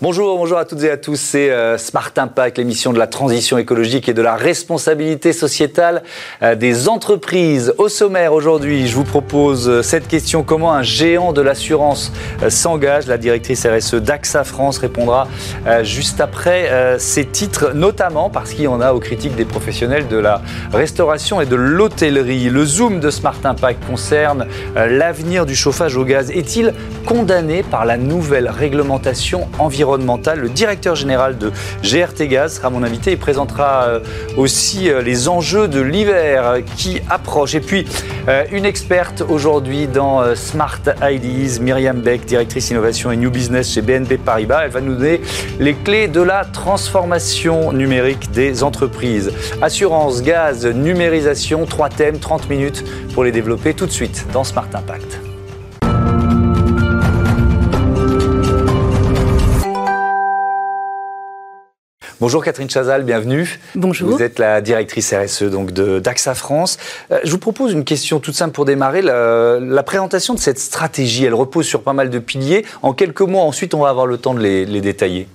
Bonjour, bonjour à toutes et à tous. C'est euh, Smart Impact, l'émission de la transition écologique et de la responsabilité sociétale euh, des entreprises. Au sommaire aujourd'hui, je vous propose euh, cette question comment un géant de l'assurance s'engage? La directrice RSE d'AXA France répondra juste après ces titres, notamment parce qu'il y en a aux critiques des professionnels de la restauration et de l'hôtellerie. Le zoom de Smart Impact concerne l'avenir du chauffage au gaz. Est-il condamné par la nouvelle réglementation environnementale? Le directeur général de GRT Gaz sera mon invité et présentera euh, aussi euh, les enjeux de l'hiver qui approche. Et puis, euh, une experte aujourd'hui dans Smart Ideas, Myriam Beck, directrice innovation et new business chez BNP Paribas. Elle va nous donner les clés de la transformation numérique des entreprises. Assurance, gaz, numérisation, trois thèmes, 30 minutes pour les développer tout de suite dans Smart Impact. Bonjour Catherine Chazal, bienvenue. Bonjour. Vous êtes la directrice RSE donc de d'AXA France. Euh, je vous propose une question toute simple pour démarrer. La, présentation de cette stratégie, elle repose sur pas mal de piliers. En quelques mots, ensuite, on va avoir le temps de les détailler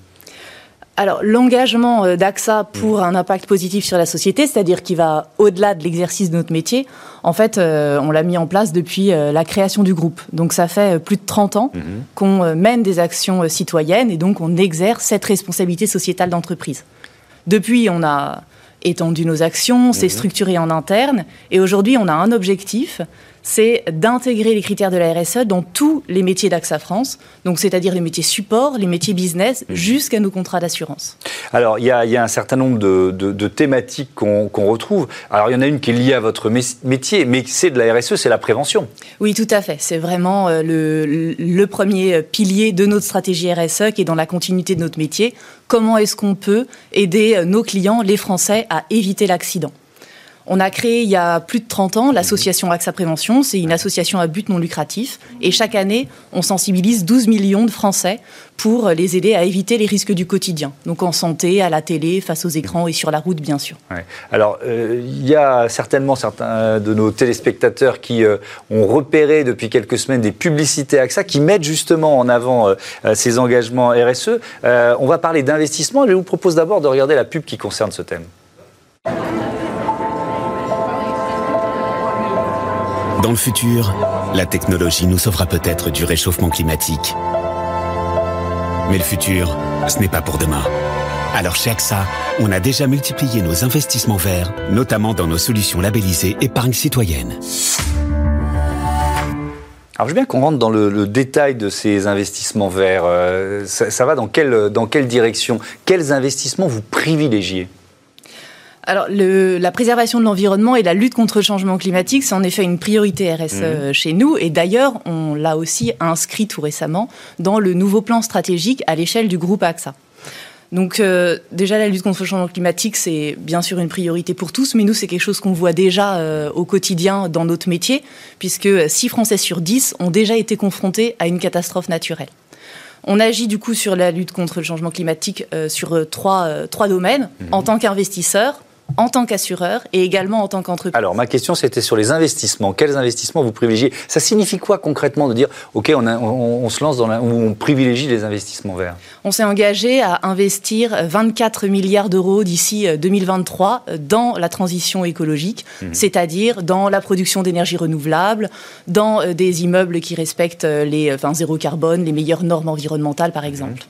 alors, l'engagement euh, d'AXA pour un impact positif sur la société, c'est-à-dire qui va au-delà de l'exercice de notre métier, en fait, euh, on l'a mis en place depuis euh, la création du groupe. Donc, ça fait plus de 30 ans mhm. qu'on mène des actions citoyennes et donc on exerce cette responsabilité sociétale d'entreprise. Depuis, on a étendu nos actions, c'est mhm. structuré en interne et aujourd'hui, on a un objectif, c'est d'intégrer les critères de la RSE dans tous les métiers d'AXA France, donc c'est-à-dire les métiers support, les métiers business, mhm. jusqu'à nos contrats d'assurance. Alors, il y, a un certain nombre de, thématiques qu'on retrouve. Alors, il y en a une qui est liée à votre métier, mais c'est de la RSE, c'est la prévention. Oui, tout à fait. C'est vraiment euh, le, le premier pilier de notre stratégie RSE qui est dans la continuité de notre métier. Comment est-ce qu'on peut aider euh, nos clients, les Français, à éviter l'accident? On a créé il y a plus de 30 ans l'association AXA Prévention. C'est une association à but non lucratif. Et chaque année, on sensibilise 12 millions de Français pour les aider à éviter les risques du quotidien. Donc en santé, à la télé, face aux écrans et sur la route, bien sûr. Alors, euh, il y a certainement certains de nos téléspectateurs qui euh, ont repéré depuis quelques semaines des publicités AXA qui mettent justement en avant euh, ces engagements RSE. on va parler d'investissement. Je vous propose d'abord de regarder la pub qui concerne ce thème. Dans le futur, la technologie nous sauvera peut-être du réchauffement climatique. Mais le futur, ce n'est pas pour demain. Alors chez AXA, on a déjà multiplié nos investissements verts, notamment dans nos solutions labellisées épargne citoyenne. Alors je veux bien qu'on rentre dans le, détail de ces investissements verts. Euh, ça, va dans quelle, dans quelle direction? Quels investissements vous privilégiez? Alors, la préservation de l'environnement et la lutte contre le changement climatique, c'est en effet une priorité RSE mhm. chez nous. Et d'ailleurs, on l'a aussi inscrit tout récemment dans le nouveau plan stratégique à l'échelle du groupe AXA. Donc euh, déjà, la lutte contre le changement climatique, c'est bien sûr une priorité pour tous, mais nous, c'est quelque chose qu'on voit déjà euh, au quotidien dans notre métier, puisque 6 Français sur 10 ont déjà été confrontés à une catastrophe naturelle. On agit du coup sur la lutte contre le changement climatique euh, sur trois, trois domaines, mhm. en tant qu'investisseur, en tant qu'assureur et également en tant qu'entreprise. Alors, ma question, c'était sur les investissements. Quels investissements vous privilégiez? Ça signifie quoi concrètement de dire, OK, on, se lance dans la, on privilégie les investissements verts? On s'est engagé à investir 24 milliards d'euros d'ici 2023 euh, dans la transition écologique, mhm. c'est-à-dire dans la production d'énergie renouvelable, dans euh, des immeubles qui respectent euh, les enfin, zéro carbone, les meilleures normes environnementales, par exemple.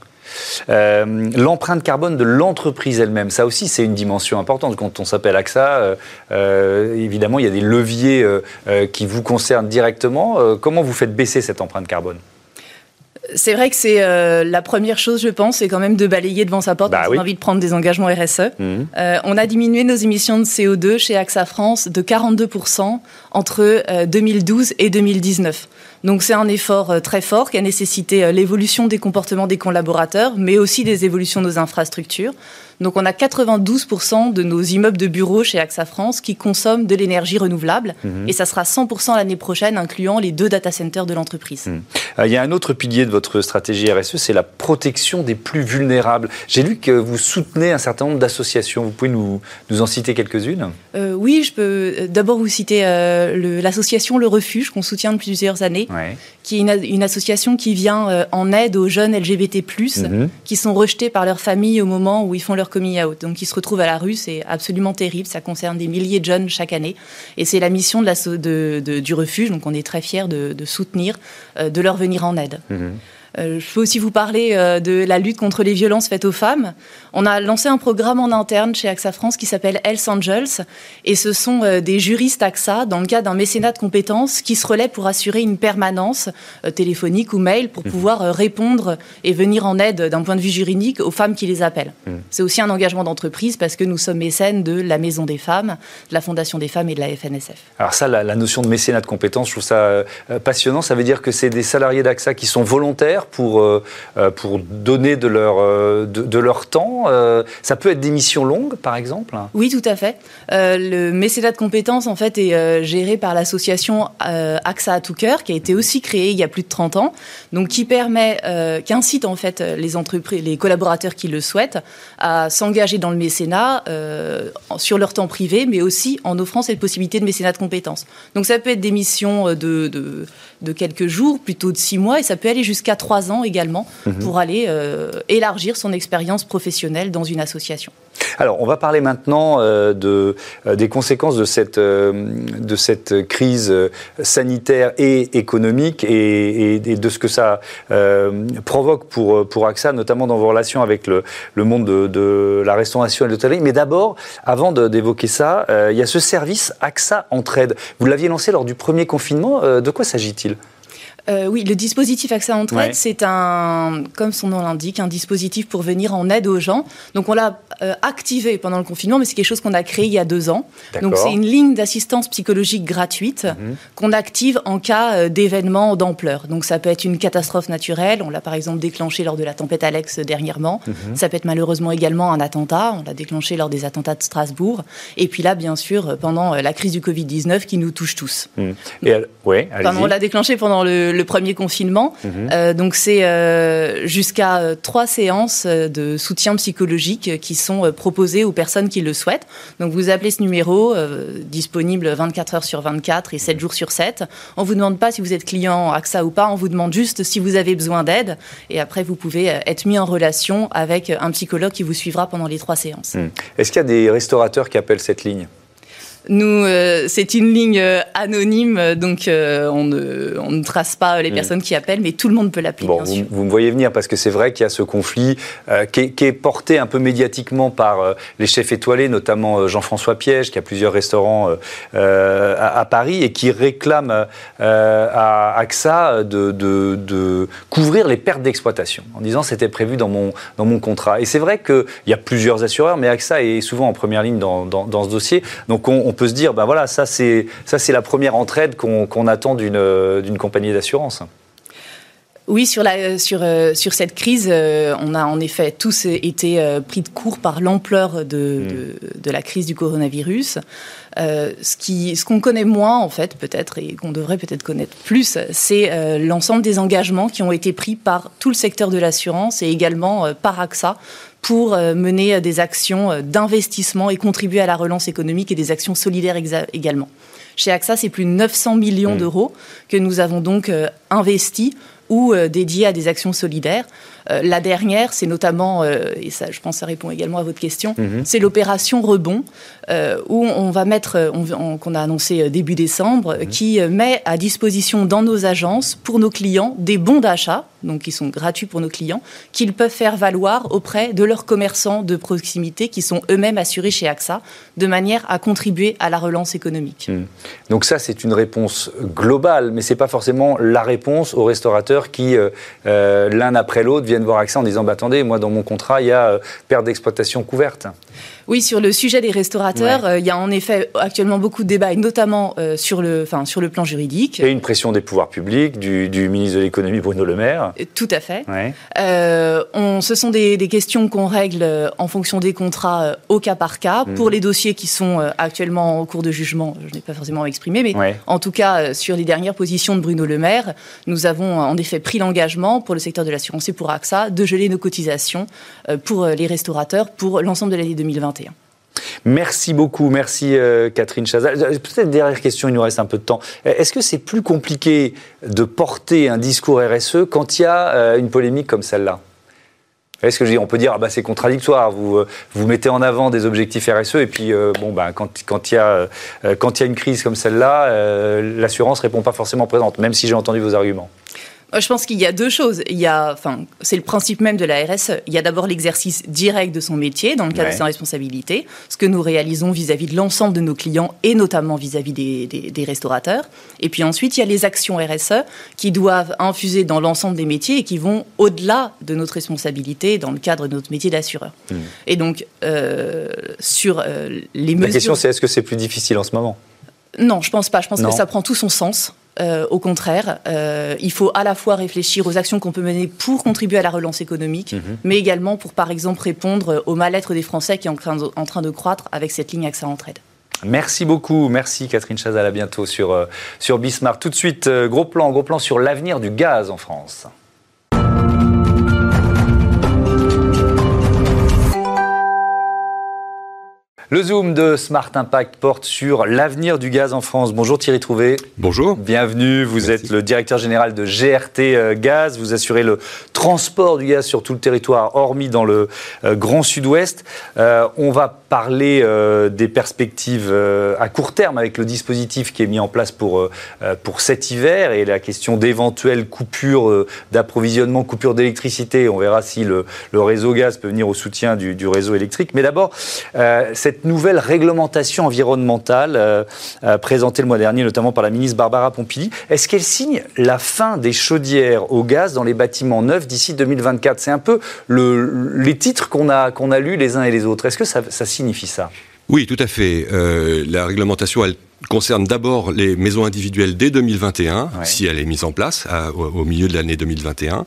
Euh, l'empreinte carbone de l'entreprise elle-même, ça aussi c'est une dimension importante. Quand on s'appelle AXA, euh, euh, évidemment il y a des leviers qui vous concernent directement. comment vous faites baisser cette empreinte carbone? C'est vrai que c'est la première chose, je pense, c'est quand même de balayer devant sa porte bah on a envie de prendre des engagements RSE. Mmh. on a diminué nos émissions de CO2 chez AXA France de 42% entre 2012 et 2019. Donc c'est un effort euh, très fort qui a nécessité euh, l'évolution des comportements des collaborateurs, mais aussi des évolutions de nos infrastructures. Donc on a 92% de nos immeubles de bureaux chez AXA France qui consomment de l'énergie renouvelable mhm. et ça sera 100% l'année prochaine, incluant les deux data centers de l'entreprise. Mhm. Euh, il y a un autre pilier de votre stratégie RSE, c'est la protection des plus vulnérables. J'ai lu que vous soutenez un certain nombre d'associations. Vous pouvez nous, nous en citer quelques-unes? Euh, Oui, je peux euh, d'abord vous citer l'association Le Refuge qu'on soutient depuis plusieurs années, qui est une, association qui vient en aide aux jeunes LGBT+, mhm. qui sont rejetés par leur famille au moment où ils font leur coming out. Donc ils se retrouvent à la rue, c'est absolument terrible. Ça concerne des milliers de jeunes chaque année. Et c'est la mission du refuge, donc on est très fiers de, soutenir, de leur venir en aide. Mhm. Euh, je peux aussi vous parler euh, de la lutte contre les violences faites aux femmes. On a lancé un programme en interne chez AXA France qui s'appelle Health Angels. Et ce sont euh, des juristes AXA, dans le cadre d'un mécénat de compétences, qui se relaient pour assurer une permanence téléphonique ou mail pour mmh. pouvoir répondre et venir en aide d'un point de vue juridique aux femmes qui les appellent. Mmh. C'est aussi un engagement d'entreprise parce que nous sommes mécènes de la Maison des femmes, de la Fondation des femmes et de la FNSF. Alors ça, la, la notion de mécénat de compétences, je trouve ça passionnant. Ça veut dire que c'est des salariés d'AXA qui sont volontaires pour, euh, euh, pour donner de leur, euh, de, leur temps Ça peut être des missions longues, par exemple Oui, tout à fait. le mécénat de compétences, en fait, est géré par l'association AXA à tout cœur, qui a été aussi créée il y a plus de 30 ans, donc qui permet, qui incite en fait les entreprises, les collaborateurs qui le souhaitent, à s'engager dans le mécénat sur leur temps privé, mais aussi en offrant cette possibilité de mécénat de compétences. Donc ça peut être des missions de, de, de quelques jours, plutôt de six mois, et ça peut aller jusqu'à trois ans également mhm. pour aller euh, élargir son expérience professionnelle dans une association. Alors, on va parler maintenant euh, de, euh, des conséquences de cette, de cette crise sanitaire et économique et, de ce que ça provoque pour, pour AXA, notamment dans vos relations avec le, le monde de, de, la restauration et de l'hôtellerie. Mais d'abord, avant d'évoquer ça, il y a ce service AXA Entraide. Vous l'aviez lancé lors du premier confinement. de quoi s'agit-il? Euh, oui, le dispositif Accès Entraide, c'est un, comme son nom l'indique, un dispositif pour venir en aide aux gens. Donc on l'a euh, activé pendant le confinement, mais c'est quelque chose qu'on a créé il y a deux ans. Donc c'est une ligne d'assistance psychologique gratuite mhm. qu'on active en cas euh, d'événement d'ampleur. Donc ça peut être une catastrophe naturelle, on l'a par exemple déclenché lors de la tempête Alex dernièrement. Mhm. Ça peut être malheureusement également un attentat, on l'a déclenché lors des attentats de Strasbourg. Et puis là, bien sûr, pendant la crise du Covid-19 qui nous touche tous. Mhm. Et ouais, on l'a déclenché pendant le le premier confinement. Mhm. Euh, donc c'est euh, jusqu'à euh, trois séances de soutien psychologique qui sont proposées aux personnes qui le souhaitent. Donc vous appelez ce numéro, disponible 24 heures sur 24 et 7 jours sur 7. On vous demande pas si vous êtes client AXA ou pas, on vous demande juste si vous avez besoin d'aide. Et après, vous pouvez être mis en relation avec un psychologue qui vous suivra pendant les trois séances. Hmm. Est-ce qu'il y a des restaurateurs qui appellent cette ligne? Nous, euh, c'est une ligne euh, anonyme, donc euh, on, ne, on, ne, trace pas les mm. personnes qui appellent, mais tout le monde peut l'appeler. Bon, vous, me voyez venir parce que c'est vrai qu'il y a ce conflit qui est, qui, est, porté un peu médiatiquement par les chefs étoilés, notamment Jean-François Piège, qui a plusieurs restaurants à, à, Paris et qui réclame à AXA de, de, de, couvrir les pertes d'exploitation, en disant c'était prévu dans mon, dans mon contrat. Et c'est vrai qu'il y a plusieurs assureurs, mais AXA est souvent en première ligne dans, dans, dans ce dossier. Donc on on peut se dire, ben voilà, ça c'est la première entraide qu'on attend d'une compagnie d'assurance. Oui, sur, la, sur, euh, sur cette crise, euh, on a en effet tous été euh, pris de court par l'ampleur de, mm. de, la crise du coronavirus. ce qui, ce qu'on connaît moins, en fait, peut-être, et qu'on devrait peut-être connaître plus, c'est l'ensemble des engagements qui ont été pris par tout le secteur de l'assurance et également par AXA pour euh, mener euh, des actions euh, d'investissement et contribuer à la relance économique et des actions solidaires également. Chez AXA, c'est plus de 900 millions mmh. d'euros que nous avons donc investis ou dédiés à des actions solidaires. la dernière, c'est notamment, et ça, je pense, ça répond également à votre question, mmh. c'est l'opération Rebond, où on va mettre, qu'on a annoncé début décembre, mmh. qui met à disposition dans nos agences pour nos clients des bons d'achat donc qui sont gratuits pour nos clients, qu'ils peuvent faire valoir auprès de leurs commerçants de proximité qui sont eux-mêmes assurés chez AXA, de manière à contribuer à la relance économique. Hmm. Donc ça, c'est une réponse globale, mais ce n'est pas forcément la réponse aux restaurateurs qui, euh, euh, l'un après l'autre, viennent voir AXA en disant bah, attendez, moi dans mon contrat, il y a euh, perte d'exploitation couverte ». Oui, sur le sujet des restaurateurs, euh, il y a en effet actuellement beaucoup de débats, et notamment euh, sur, le, sur le plan juridique. Et une pression des pouvoirs publics, du, ministre de l'économie Bruno Le Maire. Euh, tout à fait. on, ce sont des, questions qu'on règle en fonction des contrats au cas par cas. Pour mhm. les dossiers qui sont actuellement en cours de jugement, je n'ai pas forcément exprimé, mais en tout cas, sur les dernières positions de Bruno Le Maire, nous avons en effet pris l'engagement pour le secteur de l'assurance et pour AXA de geler nos cotisations pour les restaurateurs pour l'ensemble de l'année 2021. Merci beaucoup, merci euh, Catherine Chazal. Euh, peut-être dernière question, il nous reste un peu de temps. Euh, est-ce que c'est plus compliqué de porter un discours RSE quand il y a une polémique comme celle-là? Est-ce que je dis, on peut dire, ah bah, c'est contradictoire, vous, vous mettez en avant des objectifs RSE, et puis bon, bah, quand il y, y a une crise comme celle-là, l'assurance répond pas forcément présente, même si j'ai entendu vos arguments. Euh, je pense qu'il y a deux choses. Il y a, enfin, c'est le principe même de la RSE. Il y a d'abord l'exercice direct de son métier dans le cadre de sa responsabilité, ce que nous réalisons vis-à-vis de l'ensemble de nos clients et notamment vis-à-vis des, des, restaurateurs. Et puis ensuite, il y a les actions RSE qui doivent infuser dans l'ensemble des métiers et qui vont au-delà de notre responsabilité dans le cadre de notre métier d'assureur. Hmm. Et donc, euh, sur euh, les mesures... La question, c'est est-ce que c'est plus difficile en ce moment? Non, je pense pas. Je pense que ça prend tout son sens. Euh, au contraire, euh, il faut à la fois réfléchir aux actions qu'on peut mener pour contribuer à la relance économique, mhm. mais également pour, par exemple, répondre au mal-être des Français qui est en train de, en train de croître avec cette ligne AXA Entraide. Merci beaucoup, merci Catherine Chazal, à bientôt sur, euh, sur Bismarck. Tout de suite, gros plan, gros plan sur l'avenir du gaz en France. Le Zoom de Smart Impact porte sur l'avenir du gaz en France. Bonjour Thierry Trouvé. Bonjour. Bienvenue. Vous êtes le directeur général de GRT euh, Gaz. Vous assurez le transport du gaz sur tout le territoire, hormis dans le euh, Grand Sud-Ouest. Euh, on va parler des perspectives à court terme avec le dispositif qui est mis en place pour, pour cet hiver et la question d'éventuelles coupures d'approvisionnement, coupures d'électricité. On verra si le, réseau gaz peut venir au soutien du, réseau électrique. Mais d'abord, cette nouvelle réglementation environnementale euh, euh, présentée le mois dernier, notamment par la ministre Barbara Pompili, est-ce qu'elle signe la fin des chaudières au gaz dans les bâtiments neufs d'ici 2024 C'est un peu les titres qu'on a, qu'on a lus les uns et les autres. Est-ce que ça, oui, tout à fait. Euh, la réglementation, elle concerne d'abord les maisons individuelles dès 2021, si elle est mise en place au, milieu de l'année 2021,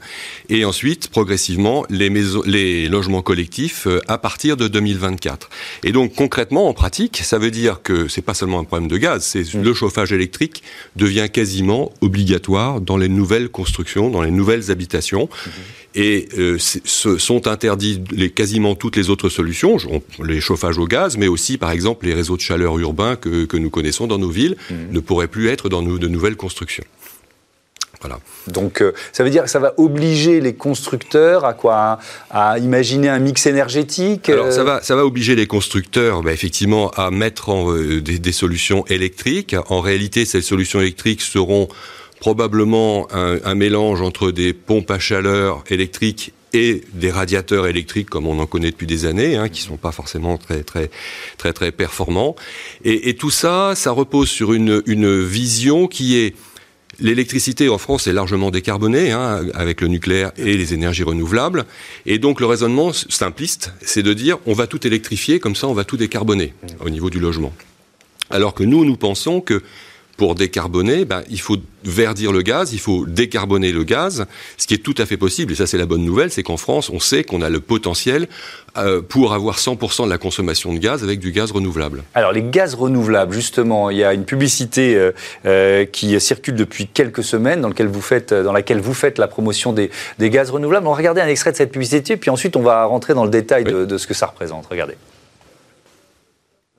et ensuite progressivement les, maisons, les logements collectifs euh, à partir de 2024. Et donc concrètement, en pratique, ça veut dire que c'est pas seulement un problème de gaz, c'est mm. le chauffage électrique devient quasiment obligatoire dans les nouvelles constructions, dans les nouvelles habitations. Mm-hmm. Et euh, sont interdits les, quasiment toutes les autres solutions, les chauffages au gaz, mais aussi par exemple les réseaux de chaleur urbains que, que nous connaissons dans nos villes mmh. ne pourraient plus être dans de nouvelles constructions. Voilà. Donc euh, ça veut dire que ça va obliger les constructeurs à quoi? À, imaginer un mix énergétique Alors ça euh va, ça va obliger les constructeurs bah, effectivement à mettre en, des, des, solutions électriques. En réalité, ces solutions électriques seront probablement un, mélange entre des pompes à chaleur électriques et des radiateurs électriques comme on en connaît depuis des années, hein, qui sont pas forcément très très très très performants. Et, tout ça, ça repose sur une, vision qui est L'électricité en France est largement décarbonée hein, avec le nucléaire et les énergies renouvelables. Et donc le raisonnement simpliste, c'est de dire on va tout électrifier, comme ça on va tout décarboner au niveau du logement. Alors que nous, nous pensons que pour décarboner, ben, il faut verdir le gaz, il faut décarboner le gaz, ce qui est tout à fait possible. Et ça, c'est la bonne nouvelle, c'est qu'en France, on sait qu'on a le potentiel euh, pour avoir 100% de la consommation de gaz avec du gaz renouvelable. Alors, les gaz renouvelables, justement, il y a une publicité euh, euh, qui circule depuis quelques semaines dans, laquelle vous faites, dans laquelle vous faites la promotion des, gaz renouvelables. On va regarder un extrait de cette publicité, puis ensuite, on va rentrer dans le détail de, de ce que ça représente. Regardez.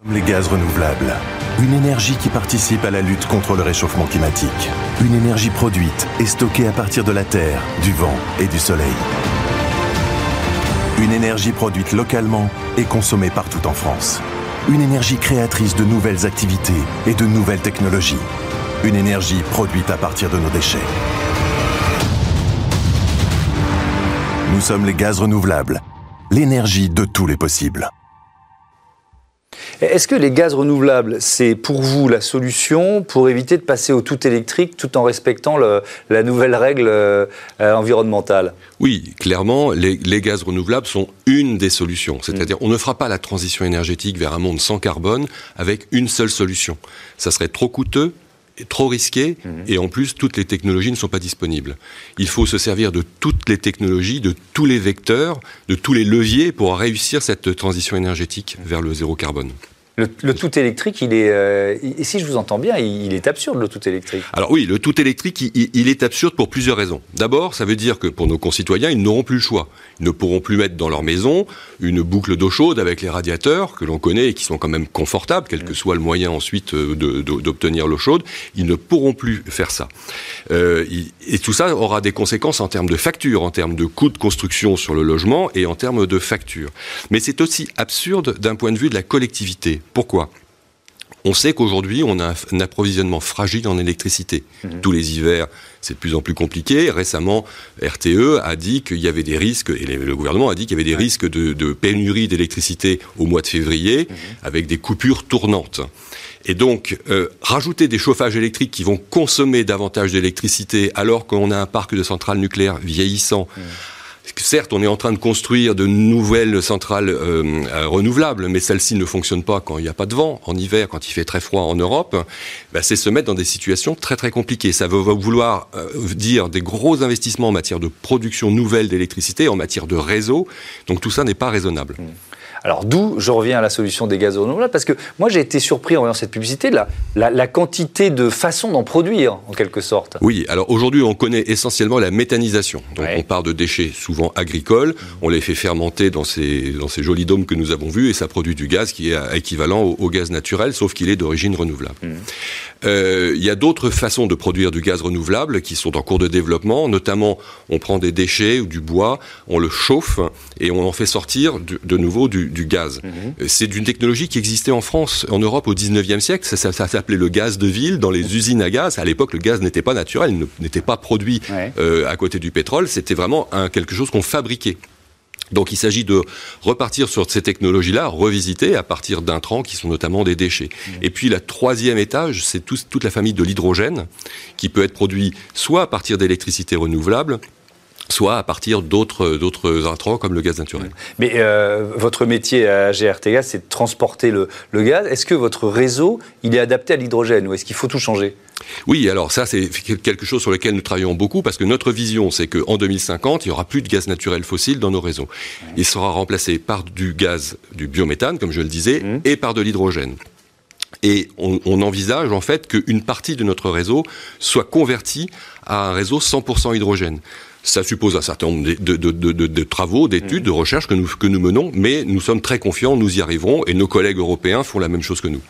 Les gaz renouvelables. Une énergie qui participe à la lutte contre le réchauffement climatique. Une énergie produite et stockée à partir de la terre, du vent et du soleil. Une énergie produite localement et consommée partout en France. Une énergie créatrice de nouvelles activités et de nouvelles technologies. Une énergie produite à partir de nos déchets. Nous sommes les gaz renouvelables, l'énergie de tous les possibles. Est-ce que les gaz renouvelables, c'est pour vous la solution pour éviter de passer au tout électrique tout en respectant la nouvelle règle euh, environnementale? Oui, clairement, les, gaz renouvelables sont une des solutions. C'est-à-dire, on ne fera pas la transition énergétique vers un monde sans carbone avec une seule solution. Ça serait trop coûteux, trop risqué mhm. et en plus toutes les technologies ne sont pas disponibles. Il faut se servir de toutes les technologies, de tous les vecteurs, de tous les leviers pour réussir cette transition énergétique vers le zéro carbone. Le, tout électrique, il est, euh, si je vous entends bien, il, est absurde le tout électrique. Alors oui, le tout électrique, il, est absurde pour plusieurs raisons. D'abord, ça veut dire que pour nos concitoyens, ils n'auront plus le choix. Ils ne pourront plus mettre dans leur maison une boucle d'eau chaude avec les radiateurs que l'on connaît et qui sont quand même confortables, quel que soit le moyen ensuite euh, d'obtenir l'eau chaude. Ils ne pourront plus faire ça. Euh, et tout ça aura des conséquences en termes de facture, en termes de coûts de construction sur le logement et en termes de facture. Mais c'est aussi absurde d'un point de vue de la collectivité. Pourquoi? On sait qu'aujourd'hui, on a un approvisionnement fragile en électricité. Mhm. Tous les hivers, c'est de plus en plus compliqué. Récemment, RTE a dit qu'il y avait des risques, et le gouvernement a dit qu'il y avait des risques de, pénurie d'électricité au mois de février, mhm. avec des coupures tournantes. Et donc, euh, rajouter des chauffages électriques qui vont consommer davantage d'électricité alors qu'on a un parc de centrales nucléaires vieillissant, mhm certes, on est en train de construire de nouvelles centrales euh, euh, renouvelables, mais celles-ci ne fonctionnent pas quand il n'y a pas de vent, en hiver, quand il fait très froid en Europe. Bah, c'est se mettre dans des situations très très compliquées. Ça va vouloir euh, dire des gros investissements en matière de production nouvelle d'électricité, en matière de réseau. Donc tout ça n'est pas raisonnable. Mmh. Alors d'où je reviens à la solution des gaz renouvelables, parce que moi j'ai été surpris en voyant cette publicité de la, la, quantité de façons d'en produire, en quelque sorte. Oui, alors aujourd'hui on connaît essentiellement la méthanisation. Donc on part de déchets souvent agricoles, on les fait fermenter dans ces, dans ces jolis dômes que nous avons vus, et ça produit du gaz qui est équivalent au, gaz naturel, sauf qu'il est d'origine renouvelable. Mmh. Euh, il y a d'autres façons de produire du gaz renouvelable qui sont en cours de développement, notamment on prend des déchets ou du bois, on le chauffe et on en fait sortir de nouveau du, du gaz. Mhm. C'est d'une technologie qui existait en France, en Europe au 19e siècle. Ça, s'appelait le gaz de ville dans les usines à gaz. À l'époque, le gaz n'était pas naturel, n'était pas produit euh, à côté du pétrole. C'était vraiment un, quelque chose qu'on fabriquait. Donc il s'agit de repartir sur ces technologies-là, revisiter à partir d'intrants qui sont notamment des déchets. Et puis la troisième étage, c'est toute la famille de l'hydrogène qui peut être produit soit à partir d'électricité renouvelable, soit à partir d'autres intrants comme le gaz naturel. Mais euh, votre métier à GRT Gaz, c'est de transporter le, le gaz. Est-ce que votre réseau, il est adapté à l'hydrogène ou est-ce qu'il faut tout changer? Oui, alors ça c'est quelque chose sur lequel nous travaillons beaucoup parce que notre vision c'est qu'en 2050 il y aura plus de gaz naturel fossile dans nos réseaux. Il sera remplacé par du gaz, du biométhane comme je le disais, mmh. et par de l'hydrogène. Et on, on, envisage en fait qu'une partie de notre réseau soit convertie à un réseau 100% hydrogène. Ça suppose un certain nombre de, travaux, d'études, de recherches que nous, que nous menons, mais nous sommes très confiants, nous y arriverons, et nos collègues européens font la même chose que nous.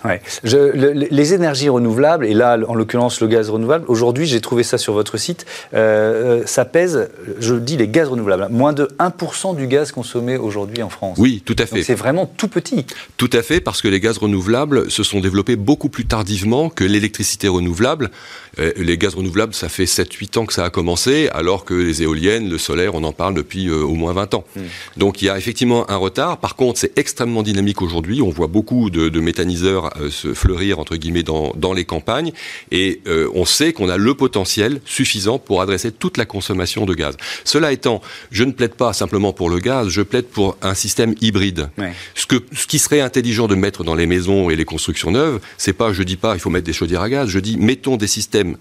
les énergies renouvelables, et là, en l'occurrence, le gaz renouvelable, aujourd'hui, j'ai trouvé ça sur votre site, euh, ça pèse, je dis les gaz renouvelables, moins de 1% du gaz consommé aujourd'hui en France. Oui, tout à fait. C'est vraiment tout petit. Tout à fait, parce que les gaz renouvelables se sont développés beaucoup plus tardivement que l'électricité renouvelable. Euh, les gaz renouvelables, ça fait 7-8 ans que ça a commencé, alors que les éoliennes, le solaire, on en parle depuis euh, au moins 20 ans. Hmm. Donc il y a effectivement un retard. Par contre, c'est extrêmement dynamique aujourd'hui. On voit beaucoup de, de méthaniseurs euh, se fleurir, entre guillemets, dans, dans les campagnes. Et on sait qu'on a le potentiel suffisant pour adresser toute la consommation de gaz. Cela étant, je ne plaide pas simplement pour le gaz, je plaide pour un système hybride. Ce, que, ce qui serait intelligent de mettre dans les maisons et les constructions neuves, c'est pas, je dis pas, il faut mettre des chaudières à gaz, je dis, mettons des systèmes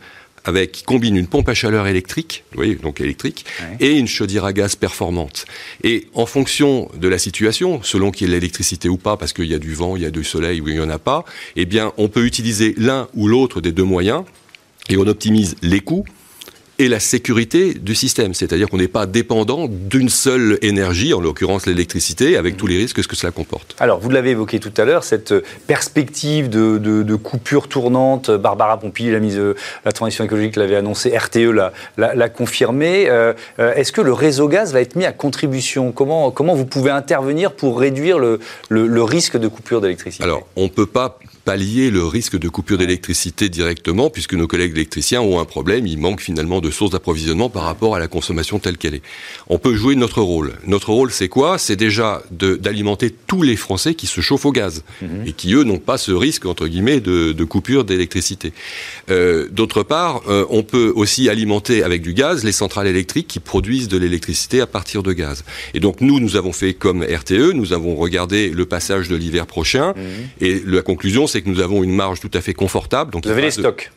avec, qui combine une pompe à chaleur électrique, oui, donc électrique, et une chaudière à gaz performante. Et en fonction de la situation, selon qu'il y ait l'électricité ou pas, parce qu'il y a du vent, il y a du soleil ou il n'y en a pas, eh bien, on peut utiliser l'un ou l'autre des deux moyens et on optimise les coûts et la sécurité du système. C'est-à-dire qu'on n'est pas dépendant d'une seule énergie, en l'occurrence l'électricité, avec tous les risques que cela comporte. Alors, vous l'avez évoqué tout à l'heure, cette perspective de, de, coupure tournante, Barbara Pompili, la, mise, la transition écologique l'avait annoncé, RTE l'a confirmé. Euh, euh, est-ce que le réseau gaz va être mis à contribution? Comment, comment vous pouvez intervenir pour réduire le, le, le risque de coupure d'électricité? Alors, on ne peut pas pallier le risque de coupure d'électricité directement, puisque nos collègues électriciens ont un problème, il manque finalement de sources d'approvisionnement par rapport à la consommation telle qu'elle est. On peut jouer notre rôle. Notre rôle, c'est quoi? C'est déjà d'alimenter tous les Français qui se chauffent au gaz mhm. et qui, eux, n'ont pas ce risque, entre guillemets, de, de coupure d'électricité. Euh, D'autre part, euh, on peut aussi alimenter avec du gaz les centrales électriques qui produisent de l'électricité à partir de gaz. Et donc, nous, nous avons fait comme RTE, nous avons regardé le passage de l'hiver prochain, mhm. et la conclusion, c'est que nous avons une marge tout à fait confortable. Donc Vous avez les stocks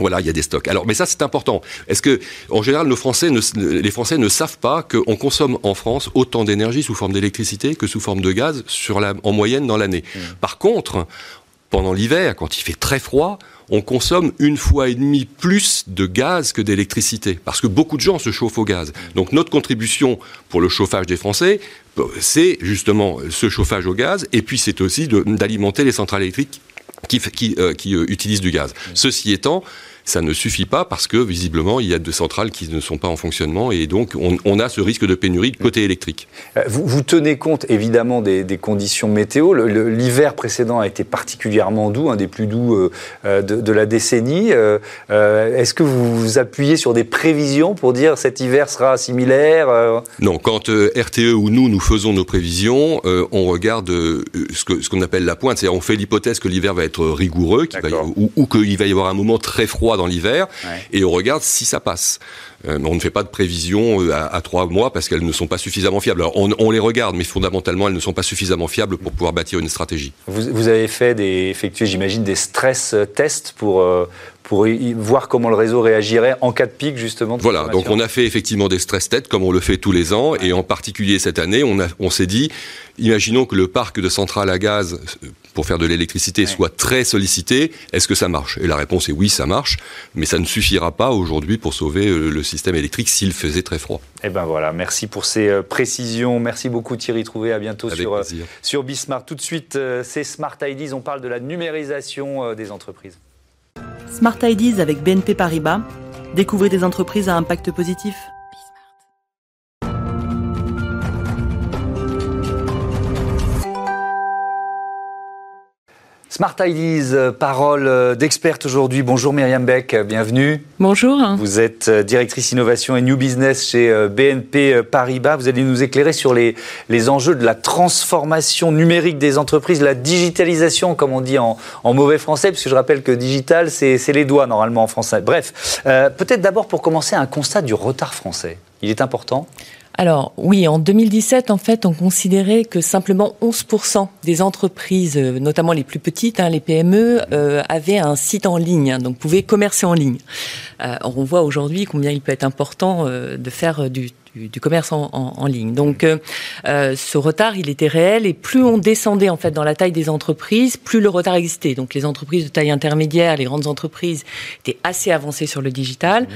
voilà, il y a des stocks. Alors, mais ça, c'est important. Est-ce que, en général, nos Français ne, les Français ne savent pas qu'on consomme en France autant d'énergie sous forme d'électricité que sous forme de gaz sur la, en moyenne dans l'année? Mmh. Par contre, pendant l'hiver, quand il fait très froid, on consomme une fois et demie plus de gaz que d'électricité, parce que beaucoup de gens se chauffent au gaz. Mmh. Donc notre contribution pour le chauffage des Français, c'est justement ce chauffage au gaz, et puis c'est aussi d'alimenter les centrales électriques qui, qui, euh, qui euh, utilisent du gaz. Ceci étant, ça ne suffit pas parce que visiblement il y a deux centrales qui ne sont pas en fonctionnement et donc on, a ce risque de pénurie de côté électrique. Euh, vous, vous tenez compte évidemment des, conditions météo. L'hiver précédent a été particulièrement doux, un des plus doux de, la décennie. Est-ce que vous vous appuyez sur des prévisions pour dire cet hiver sera similaire Non, quand RTE ou nous nous faisons nos prévisions, on regarde ce qu'on ce qu'on appelle la pointe, c'est-à-dire on fait l'hypothèse que l'hiver va être rigoureux, ou, qu'il va y avoir un moment très froid dans l'hiver, et on regarde si ça passe. Euh, on ne fait pas de prévisions euh, à, trois mois parce qu'elles ne sont pas suffisamment fiables. Alors on, les regarde, mais fondamentalement, elles ne sont pas suffisamment fiables pour pouvoir bâtir une stratégie. Vous, avez fait des, effectué, j'imagine, des stress tests pour, euh, pour voir comment le réseau réagirait en cas de pic, justement. Voilà, donc on a fait effectivement des stress tests, comme on le fait tous les ans, et en particulier cette année, on, on s'est dit, imaginons que le parc de centrales à gaz pour faire de l'électricité soit très sollicité, est-ce que ça marche? Et la réponse est oui, ça marche, mais ça ne suffira pas aujourd'hui pour sauver euh, le système électrique s'il faisait très froid. Eh ben voilà, merci pour ces euh, précisions. Merci beaucoup Thierry Trouvé, à bientôt sur, euh, sur Bismart. Tout de suite, c'est Smart IDs, on parle de la numérisation des entreprises. Smart Ideas avec BNP Paribas. Découvrez des entreprises à impact positif. Smart Ideas, euh, parole euh, d'experte aujourd'hui. Bonjour Myriam Beck, bienvenue. Bonjour. Vous êtes euh, directrice innovation et new business chez BNP Paribas. Vous allez nous éclairer sur les, les enjeux de la transformation numérique des entreprises, la digitalisation, comme on dit en, en mauvais français, puisque je rappelle que digital, c'est les doigts normalement en français. Bref, peut-être d'abord pour commencer un constat du retard français. Il est important alors oui, en 2017, en fait, on considérait que simplement 11% des entreprises, euh, notamment les plus petites, hein, les PME, euh, avaient un site en ligne, hein, donc pouvaient commercer en ligne. Euh, on voit aujourd'hui combien il peut être important de faire du, commerce en, ligne. Donc ce retard, il était réel et plus on descendait en fait dans la taille des entreprises, plus le retard existait. Donc les entreprises de taille intermédiaire, les grandes entreprises étaient assez avancées sur le digital.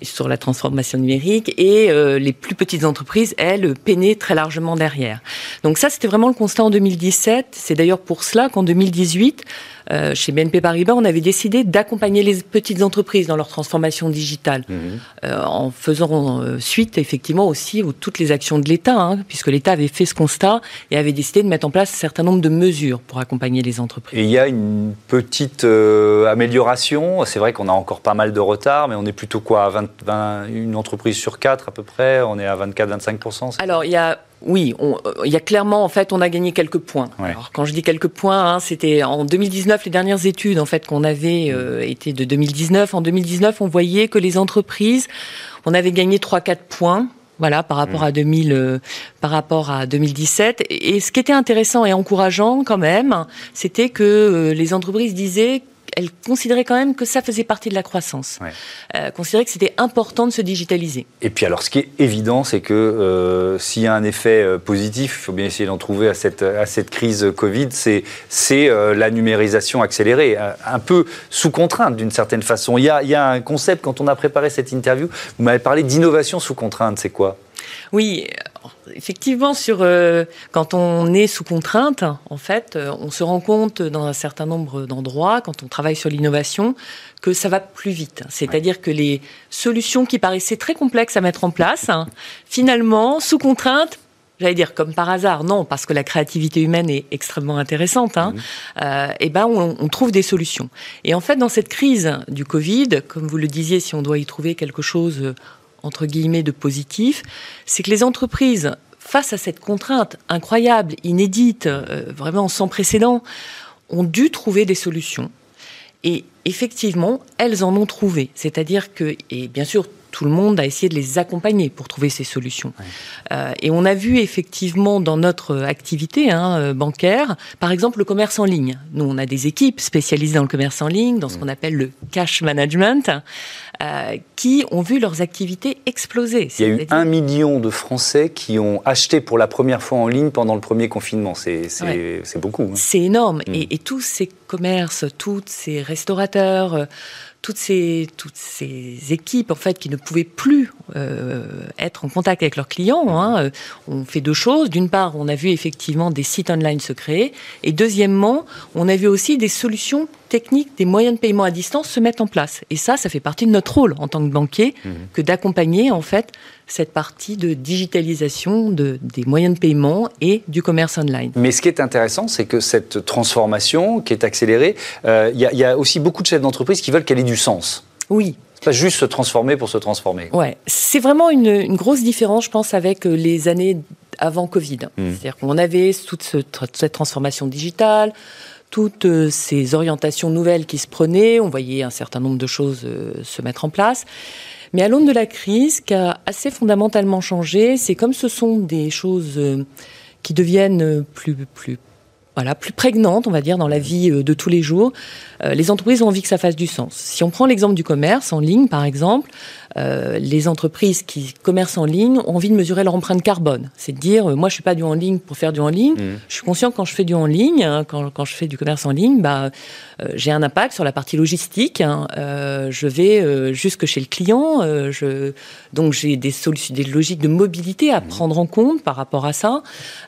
Mmh sur la transformation numérique et euh, les plus petites entreprises, elles, peinaient très largement derrière. Donc ça, c'était vraiment le constat en 2017. C'est d'ailleurs pour cela qu'en 2018, euh, chez BNP Paribas, on avait décidé d'accompagner les petites entreprises dans leur transformation digitale, euh, en faisant euh, suite effectivement aussi aux toutes les actions de l'État, hein, puisque l'État avait fait ce constat et avait décidé de mettre en place un certain nombre de mesures pour accompagner les entreprises. Et il y a une petite amélioration. C'est vrai qu'on a encore pas mal de retard, mais on est plutôt quoi à 20, une entreprise sur quatre à peu près. On est à 24-25 Alors il y a oui, euh, il y a clairement, en fait, on a gagné quelques points. Alors, quand je dis quelques points, hein, c'était en 2019, les dernières études, en fait, qu'on avait euh, été de 2019. En 2019, on voyait que les entreprises, on avait gagné 3-4 points. Voilà, par rapport à 2000, euh, par rapport à 2017. Et ce qui était intéressant et encourageant quand même, c'était que les entreprises disaient elle considérait quand même que ça faisait partie de la croissance. Ouais. Euh, considérait que c'était important de se digitaliser. Et puis alors, ce qui est évident, c'est que euh, s'il y a un effet euh, positif, il faut bien essayer d'en trouver à cette, à cette crise Covid, c'est, c'est la numérisation accélérée, un peu sous contrainte d'une certaine façon. Il y, a, il y a un concept, quand on a préparé cette interview, vous m'avez parlé d'innovation sous contrainte, c'est quoi? Oui, effectivement, sur, euh, quand on est sous contrainte, en fait, euh, on se rend compte dans un certain nombre d'endroits, quand on travaille sur l'innovation, que ça va plus vite. C'est-à-dire que les solutions qui paraissaient très complexes à mettre en place, hein, finalement, sous contrainte, j'allais dire comme par hasard, non, parce que la créativité humaine est extrêmement intéressante, hein, mmh. euh, et ben on, on, trouve des solutions. Et en fait, dans cette crise du Covid, comme vous le disiez, si on doit y trouver quelque chose entre guillemets de positif, c'est que les entreprises, face à cette contrainte incroyable, inédite, euh, vraiment sans précédent, ont dû trouver des solutions. Et effectivement, elles en ont trouvé. C'est-à-dire que, et bien sûr, tout le monde a essayé de les accompagner pour trouver ces solutions. Euh, et on a vu effectivement dans notre activité hein, euh, bancaire, par exemple le commerce en ligne. Nous, on a des équipes spécialisées dans le commerce en ligne, dans ce qu'on appelle le cash management, euh, qui ont vu leurs activités exploser. Il y a eu un million de Français qui ont acheté pour la première fois en ligne pendant le premier confinement. C'est beaucoup. Hein. C'est énorme. Mm. Et, et, tous ces commerces, tous ces restaurateurs, toutes ces, toutes ces équipes en fait qui ne pouvaient plus euh, être en contact avec leurs clients hein, euh, on fait deux choses. D'une part, on a vu effectivement des sites online se créer, et deuxièmement, on a vu aussi des solutions techniques, des moyens de paiement à distance se mettre en place. Et ça, ça fait partie de notre rôle en tant que banquier, mmh. que d'accompagner en fait cette partie de digitalisation de, des moyens de paiement et du commerce online. Mais ce qui est intéressant, c'est que cette transformation qui est accélérée, euh, il y, a aussi beaucoup de chefs d'entreprise qui veulent qu'elle ait du sens. Oui, c'est pas juste se transformer pour se transformer. Ouais, c'est vraiment une, grosse différence, je pense, avec euh, les années avant Covid. Hmm. C'est-à-dire qu'on avait toute, cette transformation digitale, toutes euh, ces orientations nouvelles qui se prenaient, on voyait un certain nombre de choses se mettre en place. Mais à l'aune de la crise, ce qui a assez fondamentalement changé, c'est comme ce sont des choses euh, qui deviennent euh, plus, plus, voilà, plus prégnantes, on va dire, dans la vie euh, de tous les jours, les entreprises ont envie que ça fasse du sens. Si on prend l'exemple du commerce en ligne, par exemple, euh, les entreprises qui commercent en ligne ont envie de mesurer leur empreinte carbone. C'est de dire, euh, moi, je suis pas du en ligne pour faire du en ligne. Mmh. Je suis conscient que quand je fais du en ligne, hein, quand, quand, je fais du commerce en ligne, bah, euh, j'ai un impact sur la partie logistique. Hein. je vais jusque chez le client. je, donc, j'ai des solutions, des logiques de mobilité à mmh. prendre en compte par rapport à ça.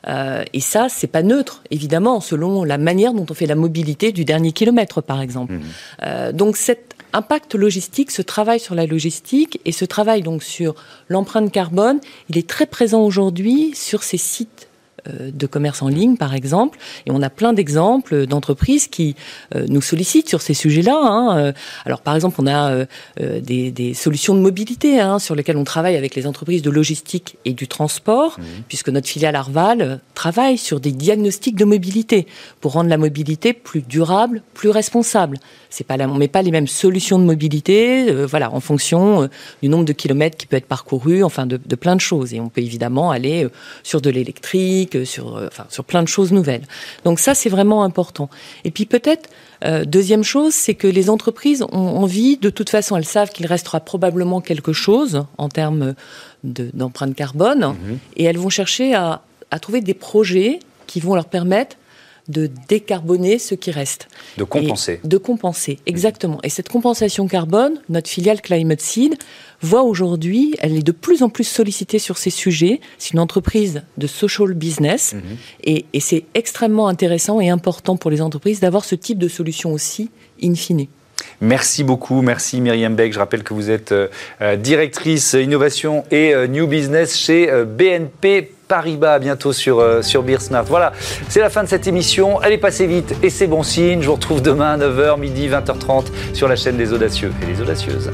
et ça, c'est pas neutre, évidemment, selon la manière dont on fait la mobilité du dernier kilomètre, par exemple. Mmh. donc, cette impact logistique, ce travail sur la logistique et ce travail donc sur l'empreinte carbone, il est très présent aujourd'hui sur ces sites de commerce en ligne, par exemple. Et on a plein d'exemples d'entreprises qui euh, nous sollicitent sur ces sujets-là. Hein. Euh, alors, par exemple, on a des, solutions de mobilité hein, sur lesquelles on travaille avec les entreprises de logistique et du transport, mmh. puisque notre filiale Arval travaille sur des diagnostics de mobilité pour rendre la mobilité plus durable, plus responsable. C'est pas la, on met pas les mêmes solutions de mobilité, voilà, en fonction du nombre de kilomètres qui peut être parcouru, enfin de, de plein de choses. Et on peut évidemment aller sur de l'électrique sur, euh, enfin, sur plein de choses nouvelles. Donc ça, c'est vraiment important. Et puis peut-être, euh, deuxième chose, c'est que les entreprises ont envie, de toute façon, elles savent qu'il restera probablement quelque chose en termes d'empreinte carbone, mhm. et elles vont chercher à, à trouver des projets qui vont leur permettre de décarboner ce qui reste. De compenser. de compenser, exactement. Et cette compensation carbone, notre filiale Climate Seed voit aujourd'hui, elle est de plus en plus sollicitée sur ces sujets. C'est une entreprise de social business mhm. et, c'est extrêmement intéressant et important pour les entreprises d'avoir ce type de solution aussi, in fine. Merci beaucoup, merci Myriam Beck. Je rappelle que vous êtes euh, euh, directrice innovation et euh, new business chez BNP Paribas, bientôt sur, sur Beer Smart. Voilà, c'est la fin de cette émission. Elle est passée vite et c'est bon signe. Je vous retrouve demain à 9h, midi, 20h30 sur la chaîne des Audacieux et des Audacieuses.